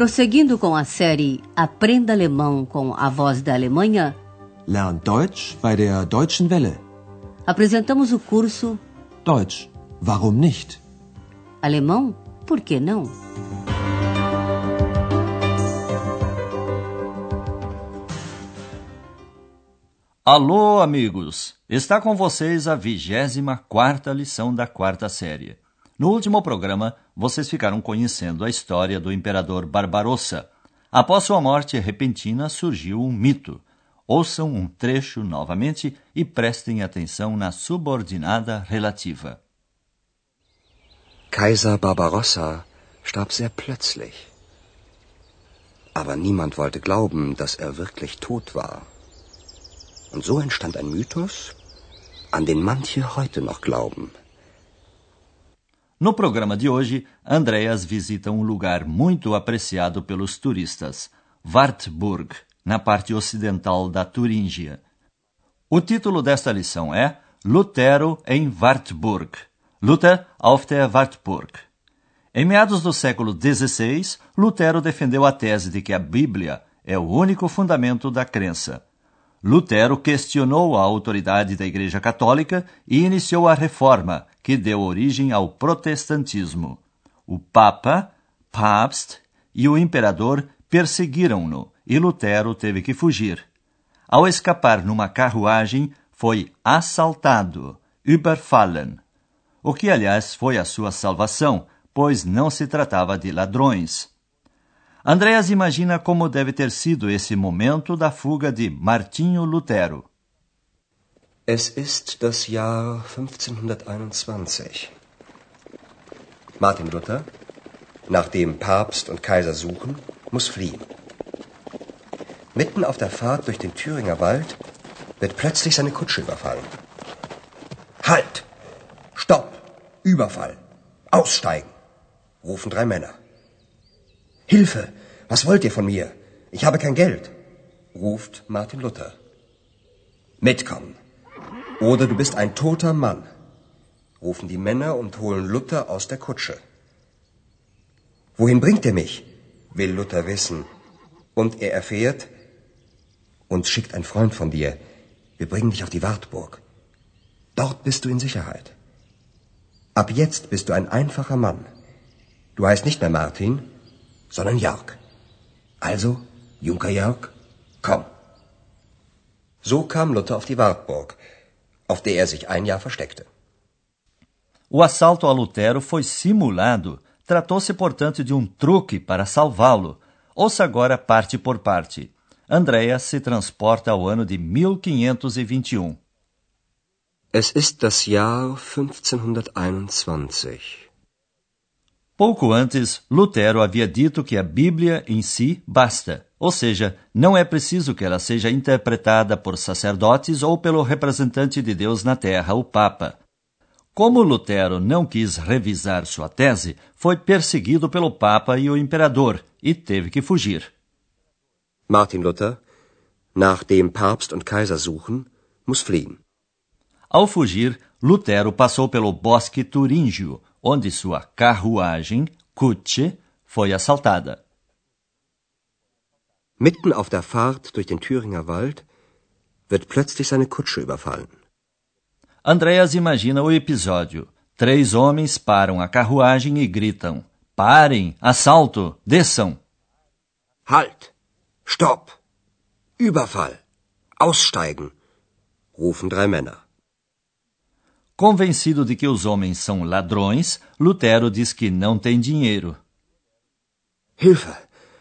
Prosseguindo com a série Aprenda Alemão com a Voz da Alemanha, Lern Deutsch bei der Deutschen Welle. apresentamos o curso Deutsch, warum nicht? Alemão, por que não? Alô, amigos! Está com vocês a 24 lição da quarta série. No último programa, vocês ficaram conhecendo a história do imperador Barbarossa. Após sua morte repentina, surgiu um mito. Ouçam um trecho novamente e prestem atenção na subordinada relativa. Kaiser Barbarossa starb sehr plötzlich. Aber niemand wollte glauben, dass er wirklich tot war. Und so entstand ein Mythos, an den manche heute noch glauben. No programa de hoje, Andreas visita um lugar muito apreciado pelos turistas, Wartburg, na parte ocidental da Turíngia. O título desta lição é Lutero em Wartburg. Luther auf der Wartburg. Em meados do século XVI, Lutero defendeu a tese de que a Bíblia é o único fundamento da crença. Lutero questionou a autoridade da Igreja Católica e iniciou a reforma, que deu origem ao protestantismo. O Papa, Papst e o imperador perseguiram-no e Lutero teve que fugir. Ao escapar numa carruagem, foi assaltado, überfallen. O que, aliás, foi a sua salvação, pois não se tratava de ladrões. Andreas imagina como deve ter sido esse momento da fuga de Martinho Lutero. Es ist das Jahr 1521. Martin Luther, nachdem Papst und Kaiser suchen, muss fliehen. Mitten auf der Fahrt durch den Thüringer Wald wird plötzlich seine Kutsche überfallen. Halt! Stopp! Überfall! Aussteigen! rufen drei Männer. Hilfe! Was wollt ihr von mir? Ich habe kein Geld, ruft Martin Luther. Mitkommen. Oder du bist ein toter Mann, rufen die Männer und holen Luther aus der Kutsche. Wohin bringt ihr mich? will Luther wissen. Und er erfährt, uns schickt ein Freund von dir. Wir bringen dich auf die Wartburg. Dort bist du in Sicherheit. Ab jetzt bist du ein einfacher Mann. Du heißt nicht mehr Martin, sondern Jörg. Also, Junker Jörg, komm. So kam Luther auf die Wartburg, auf der er sich ein Jahr versteckte. O assalto a Lutero foi simulado. Tratou-se, portanto, de um truque para salvá-lo. Ouça agora parte por parte. Andreas se transporta ao ano de 1521. Es ist das Jahr 1521. Pouco antes, Lutero havia dito que a Bíblia em si basta, ou seja, não é preciso que ela seja interpretada por sacerdotes ou pelo representante de Deus na terra, o Papa. Como Lutero não quis revisar sua tese, foi perseguido pelo Papa e o Imperador e teve que fugir. Martin Luther, nachdem Papst und Kaiser suchen, muss fliehen. Ao fugir, Lutero passou pelo bosque turíngio, onde sua carruagem, Kutsche, foi assaltada. Mitten auf der Fahrt durch den Thüringer Wald wird plötzlich seine Kutsche überfallen. Andreas imagina o episódio. Três homens param a carruagem e gritam: Parem! Assalto! Desçam! Halt! Stopp! Überfall! Aussteigen! rufen drei Männer. Convencido de que os homens são ladrões, Lutero diz que não tem dinheiro. Hilfe!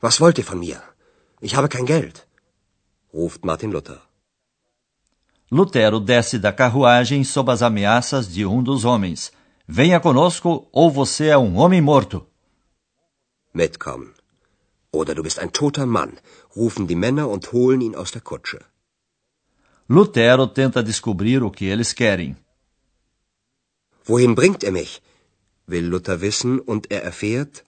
Was wollt ihr von mir? Ich habe kein Geld, ruft Martin Luther. Lutero desce da carruagem sob as ameaças de um dos homens. Venha conosco ou você é um homem morto. Mitkommen. Oder du bist ein toter Mann, rufen die Männer und holen ihn aus der Kutsche. Lutero tenta descobrir o que eles querem. Wohin bringt er mich? will Luther wissen und er erfährt,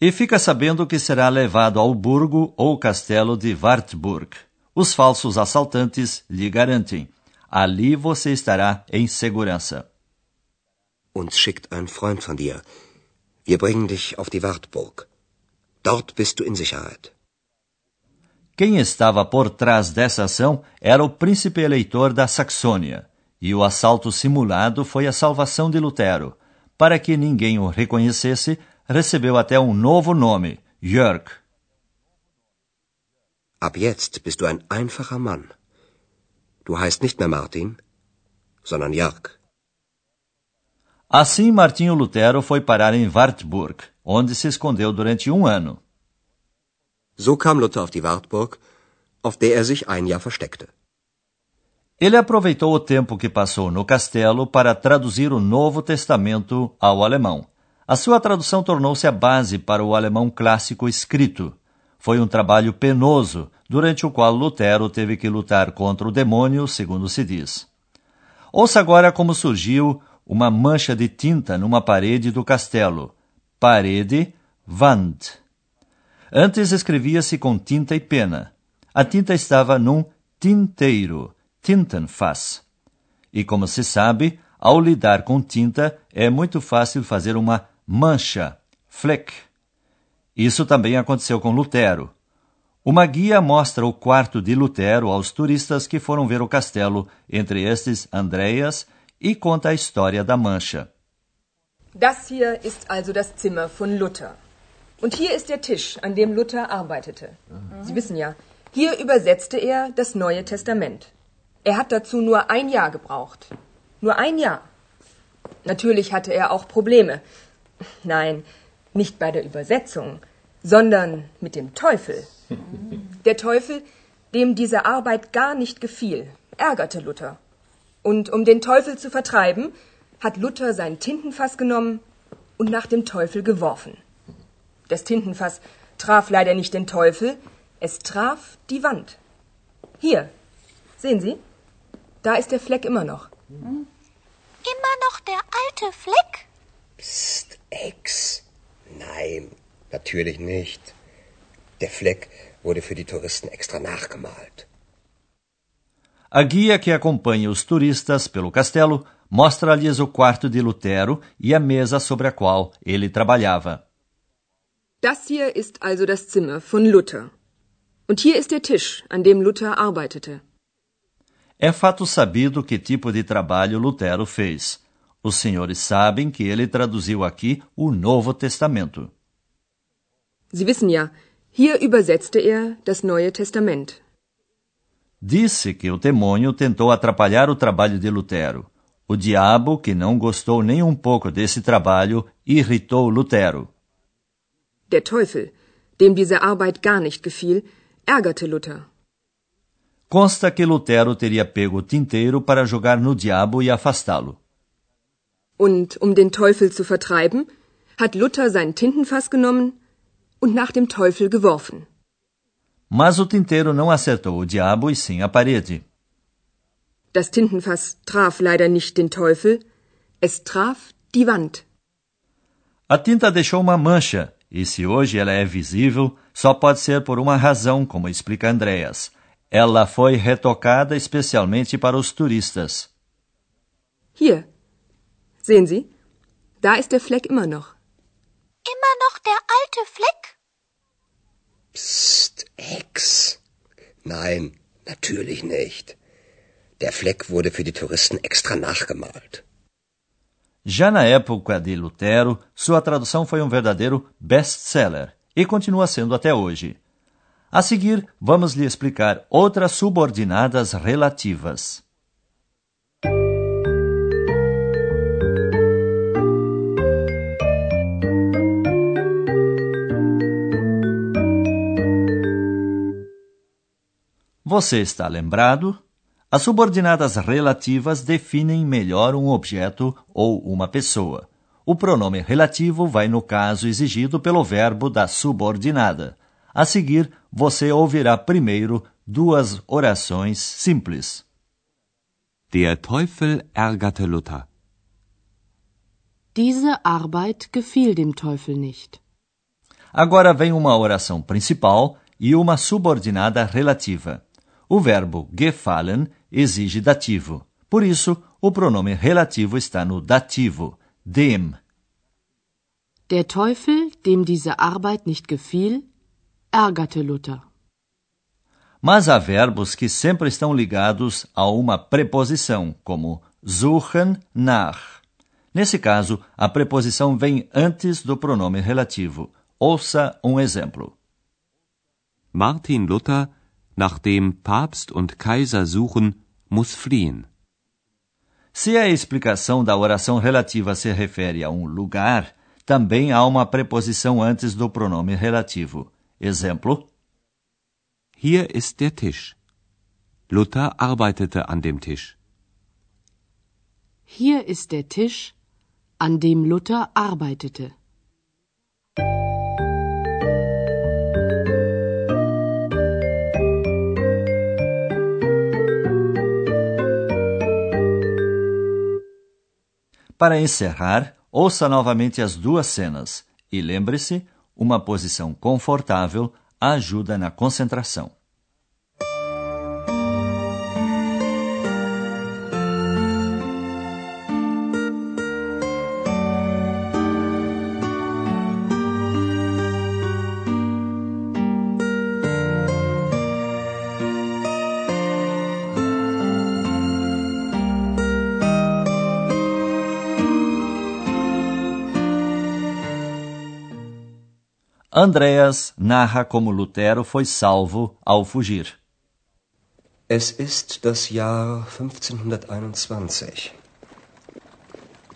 E fica sabendo que será levado ao burgo ou castelo de Wartburg. Os falsos assaltantes lhe garantem: ali você estará em segurança. uns schickt ein Freund von dir. Wir bringen dich auf die Wartburg. Dort bist du in Sicherheit. Quem estava por trás dessa ação era o príncipe eleitor da Saxônia, e o assalto simulado foi a salvação de Lutero. Para que ninguém o reconhecesse, recebeu até um novo nome, Jörg. Ab jetzt bist du ein einfacher Mann. Du heißt nicht mehr Martin, sondern Jörg. Assim, Martinho Lutero foi parar em Wartburg, onde se escondeu durante um ano. So kam Luther auf die Wartburg, auf der er sich ein Jahr versteckte. Ele aproveitou o tempo que passou no castelo para traduzir o Novo Testamento ao alemão. A sua tradução tornou-se a base para o alemão clássico escrito. Foi um trabalho penoso, durante o qual Lutero teve que lutar contra o demônio, segundo se diz. Ouça agora como surgiu uma mancha de tinta numa parede do castelo. Parede, Wand. Antes escrevia-se com tinta e pena. A tinta estava num tinteiro, Tintenfass. E como se sabe, ao lidar com tinta é muito fácil fazer uma mancha, Fleck. Isso também aconteceu com Lutero. Uma guia mostra o quarto de Lutero aos turistas que foram ver o castelo, entre estes Andreas, e conta a história da mancha. Das hier ist also das Zimmer von Luther. Und hier ist der Tisch, an dem Luther arbeitete. Sie wissen ja, hier übersetzte er das Neue Testament. Er hat dazu nur ein Jahr gebraucht. Nur ein Jahr. Natürlich hatte er auch Probleme. Nein, nicht bei der Übersetzung, sondern mit dem Teufel. Der Teufel, dem diese Arbeit gar nicht gefiel, ärgerte Luther. Und um den Teufel zu vertreiben, hat Luther sein Tintenfass genommen und nach dem Teufel geworfen. Das Tintenfass traf leider nicht den Teufel, es traf die Wand. Hier, sehen Sie? Da ist der Fleck immer noch. Immer noch der alte Fleck? Psst, Ex. Nein, natürlich nicht. Der Fleck wurde für die Touristen extra nachgemalt. A guia que acompanha os turistas pelo castelo mostra-lhes o quarto de Lutero e a mesa sobre a qual ele trabalhava. Das hier ist also das Zimmer von Luther. Und hier ist der Tisch, an dem Luther arbeitete. É fato sabido que tipo de trabalho Lutero fez. Os senhores sabem que ele traduziu aqui o Novo Testamento. Sie wissen ja, hier übersetzte er das Neue Testament. Disse que o demônio tentou atrapalhar o trabalho de Lutero. O diabo, que não gostou nem um pouco desse trabalho, irritou Lutero. Der Teufel, dem diese Arbeit gar nicht gefiel, ärgerte Luther. Consta que Lutero teria pego o tinteiro para jogar no diabo e afastá-lo. Und um den Teufel zu vertreiben, hat Luther sein Tintenfass genommen und nach dem Teufel geworfen. Mas o tinteiro não acertou o diabo e sim a parede. Das Tintenfass traf leider nicht den Teufel, es traf die Wand. A tinta deixou uma mancha, e se hoje ela é visível, só pode ser por uma razão, como explica Andreas. Ela foi retocada especialmente para os turistas. Hier, sehen Sie? Da ist der Fleck immer noch. Immer noch der alte Fleck? Psst, Ex. Nein, natürlich nicht. Der Fleck wurde für die Touristen extra nachgemalt. Já na época de Lutero, sua tradução foi um verdadeiro best-seller e continua sendo até hoje. A seguir, vamos lhe explicar outras subordinadas relativas. Você está lembrado? As subordinadas relativas definem melhor um objeto ou uma pessoa. O pronome relativo vai no caso exigido pelo verbo da subordinada. A seguir, você ouvirá primeiro duas orações simples. Der Teufel ärgerte Luther. Diese Arbeit gefiel dem Teufel nicht. Agora vem uma oração principal e uma subordinada relativa. O verbo gefallen exige dativo. Por isso, o pronome relativo está no dativo, dem. Der Teufel, Dem diese Arbeit nicht gefiel, ärgerte Luther. Mas há verbos que sempre estão ligados a uma preposição, como suchen nach. Nesse caso, a preposição vem antes do pronome relativo. Ouça um exemplo. Martin Luther, nachdem Papst und Kaiser suchen, muss fliehen. Se a explicação da oração relativa se refere a um lugar, também há uma preposição antes do pronome relativo. Exemplo: Hier ist der Tisch. Luther arbeitete an dem Tisch. Hier ist der Tisch, an dem Luther arbeitete. Para encerrar, ouça novamente as duas cenas e lembre-se: uma posição confortável ajuda na concentração. Andreas narra como Lutero foi salvo ao fugir. Es ist das Jahr 1521.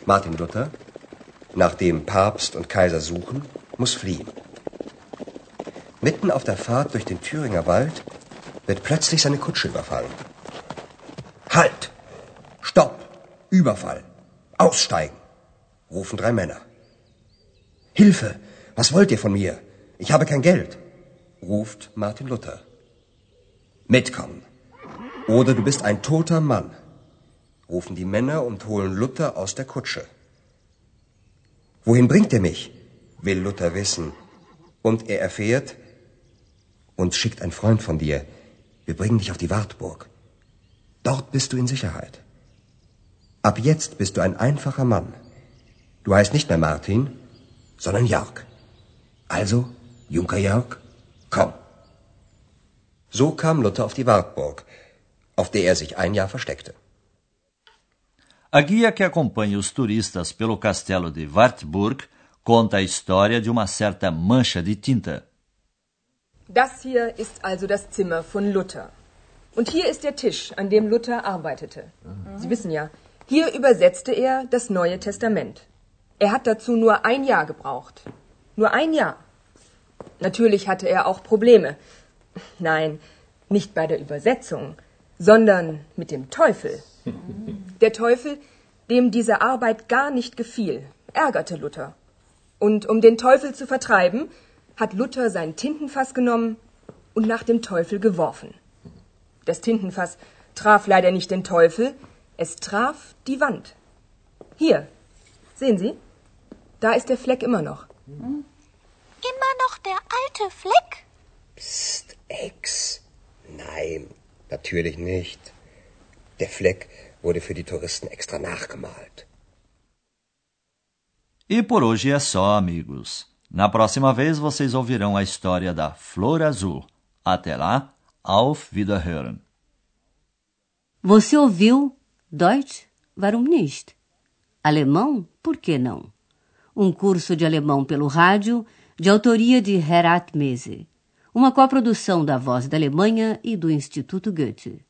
Martin Luther, nachdem Papst und Kaiser suchen, muss fliehen. Mitten auf der Fahrt durch den Thüringer Wald wird plötzlich seine Kutsche überfallen. Halt! Stopp! Überfall! Aussteigen! rufen drei Männer. Hilfe! Was wollt ihr von mir? Ich habe kein Geld, ruft Martin Luther. Mitkommen. Oder du bist ein toter Mann, rufen die Männer und holen Luther aus der Kutsche. Wohin bringt er mich? will Luther wissen. Und er erfährt, uns schickt ein Freund von dir. Wir bringen dich auf die Wartburg. Dort bist du in Sicherheit. Ab jetzt bist du ein einfacher Mann. Du heißt nicht mehr Martin, sondern Jörg. Also Junker Jörg, komm. So kam Luther auf die Wartburg, auf der er sich ein Jahr versteckte. A guia que acompanha os turistas pelo castelo de Wartburg conta a história de uma certa mancha de tinta. Das hier ist also das Zimmer von Luther. Und hier ist der Tisch, an dem Luther arbeitete. Sie wissen ja, hier übersetzte er das Neue Testament. Er hat dazu nur ein Jahr gebraucht. Nur ein Jahr. Natürlich hatte er auch Probleme. Nein, nicht bei der Übersetzung, sondern mit dem Teufel. Der Teufel, dem diese Arbeit gar nicht gefiel, ärgerte Luther. Und um den Teufel zu vertreiben, hat Luther sein Tintenfass genommen und nach dem Teufel geworfen. Das Tintenfass traf leider nicht den Teufel, es traf die Wand. Hier, sehen Sie? Da ist der Fleck immer noch. Immer noch der alte Fleck? Psst, Ex. Nein, natürlich nicht. Der Fleck wurde für die Touristen extra nachgemalt. E por hoje é só, amigos. Na próxima vez vocês ouvirão a história da Flor Azul. Até lá, auf Wiederhören. Você ouviu Deutsch? Warum nicht? Alemão? Por que não? Um curso de alemão pelo rádio de autoria de Herat Mese, uma coprodução da Voz da Alemanha e do Instituto Goethe.